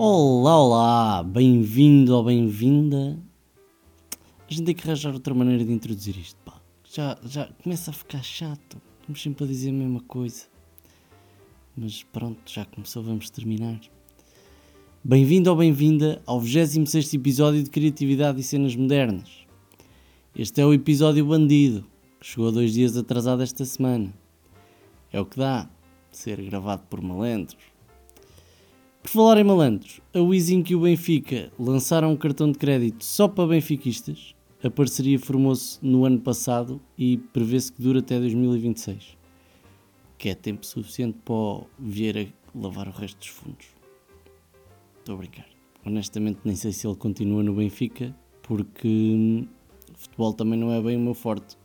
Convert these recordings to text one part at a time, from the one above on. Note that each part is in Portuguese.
Olá, olá, bem-vindo ou bem-vinda. A gente tem que arranjar outra maneira de introduzir isto, pá. Já, já começa a ficar chato. Estamos sempre a dizer a mesma coisa. Mas pronto, já começou, vamos terminar. Bem-vindo ou bem-vinda ao 26 episódio de Criatividade e Cenas Modernas. Este é o episódio Bandido, que chegou dois dias atrasado esta semana. É o que dá ser gravado por malandros. Por falar em malandros, a Wizink e o Benfica lançaram um cartão de crédito só para benfiquistas. A parceria formou-se no ano passado e prevê-se que dure até 2026, que é tempo suficiente para o Vieira lavar o resto dos fundos. Estou a brincar. Honestamente, nem sei se ele continua no Benfica, porque hum, futebol também não é bem o meu forte.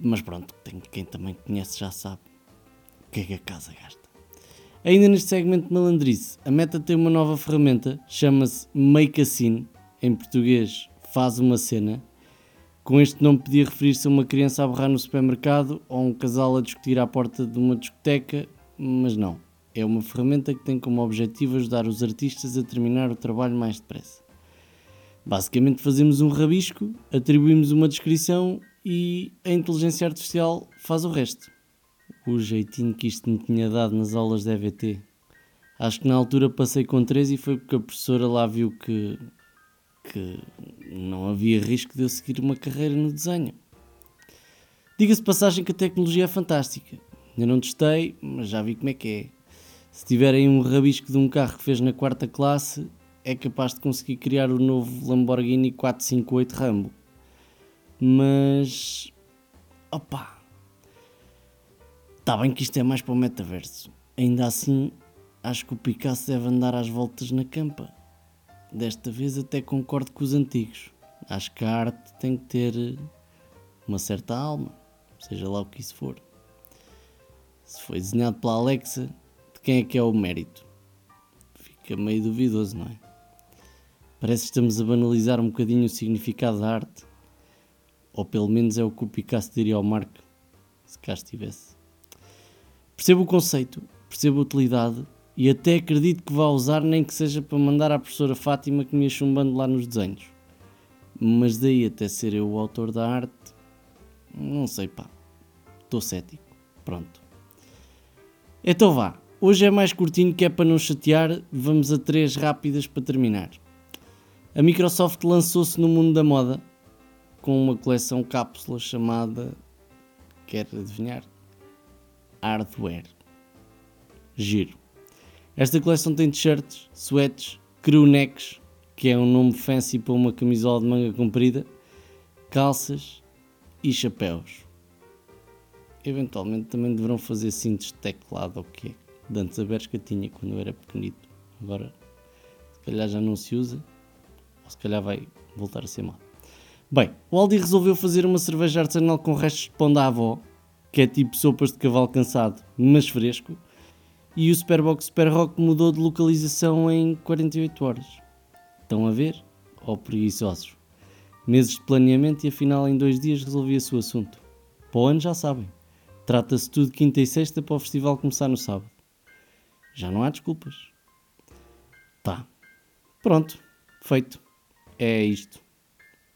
Mas pronto, quem também conhece já sabe o que é que a casa gasta. Ainda neste segmento de malandrice, a Meta tem uma nova ferramenta, chama-se Make a Scene, em português faz uma cena. Com este nome podia referir-se a uma criança a berrar no supermercado ou um casal a discutir à porta de uma discoteca, mas não. É uma ferramenta que tem como objetivo ajudar os artistas a terminar o trabalho mais depressa. Basicamente fazemos um rabisco, atribuímos uma descrição e a inteligência artificial faz o resto o jeitinho que isto me tinha dado nas aulas de EVT. Acho que na altura passei com 3 e foi porque a professora lá viu que, que não havia risco de eu seguir uma carreira no desenho. Diga-se passagem que a tecnologia é fantástica. Ainda não testei, mas já vi como é que é. Se tiverem um rabisco de um carro que fez na quarta classe, é capaz de conseguir criar o novo Lamborghini 458 Rambo. Mas. opa! Está bem que isto é mais para o metaverso. Ainda assim, acho que o Picasso deve andar às voltas na campa. Desta vez até concordo com os antigos. Acho que a arte tem que ter uma certa alma, seja lá o que isso for. Se foi desenhado pela Alexa, de quem é que é o mérito? Fica meio duvidoso, não é? Parece que estamos a banalizar um bocadinho o significado da arte. Ou pelo menos é o que o Picasso diria ao Marco, se cá estivesse. Percebo o conceito, percebo a utilidade e até acredito que vá usar, nem que seja para mandar à professora Fátima que me ia chumbando lá nos desenhos. Mas daí até ser eu o autor da arte, não sei pá. Estou cético. Pronto. Então vá. Hoje é mais curtinho que é para não chatear. Vamos a três rápidas para terminar. A Microsoft lançou-se no mundo da moda com uma coleção cápsula chamada. Quer adivinhar? Hardware. Giro. Esta coleção tem t-shirts, sweats, crewnecks, que é um nome fancy para uma camisola de manga comprida, calças e chapéus. Eventualmente também deverão fazer cintos de teclado ou quê? De antes a Bershka tinha quando eu era pequenito. Agora, se calhar já não se usa, ou se calhar vai voltar a ser mal. Bem, o Aldi resolveu fazer uma cerveja artesanal com restos de pão da avó que é tipo sopas de cavalo cansado, mas fresco. E o Superbox Super Rock mudou de localização em 48 horas. Estão a ver? Ó oh, preguiçosos. Meses de planeamento e afinal em dois dias resolvia-se o assunto. Para o ano já sabem. Trata-se tudo quinta e sexta para o festival começar no sábado. Já não há desculpas. Tá. Pronto. Feito. É isto.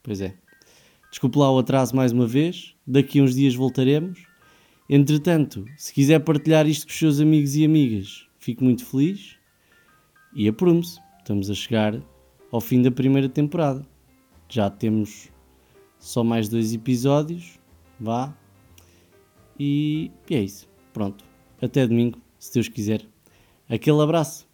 Pois é. Desculpe lá o atraso mais uma vez. Daqui uns dias voltaremos. Entretanto, se quiser partilhar isto com os seus amigos e amigas, fico muito feliz. E aprume-se, estamos a chegar ao fim da primeira temporada. Já temos só mais dois episódios, vá. E, e é isso. Pronto. Até domingo, se Deus quiser. Aquele abraço.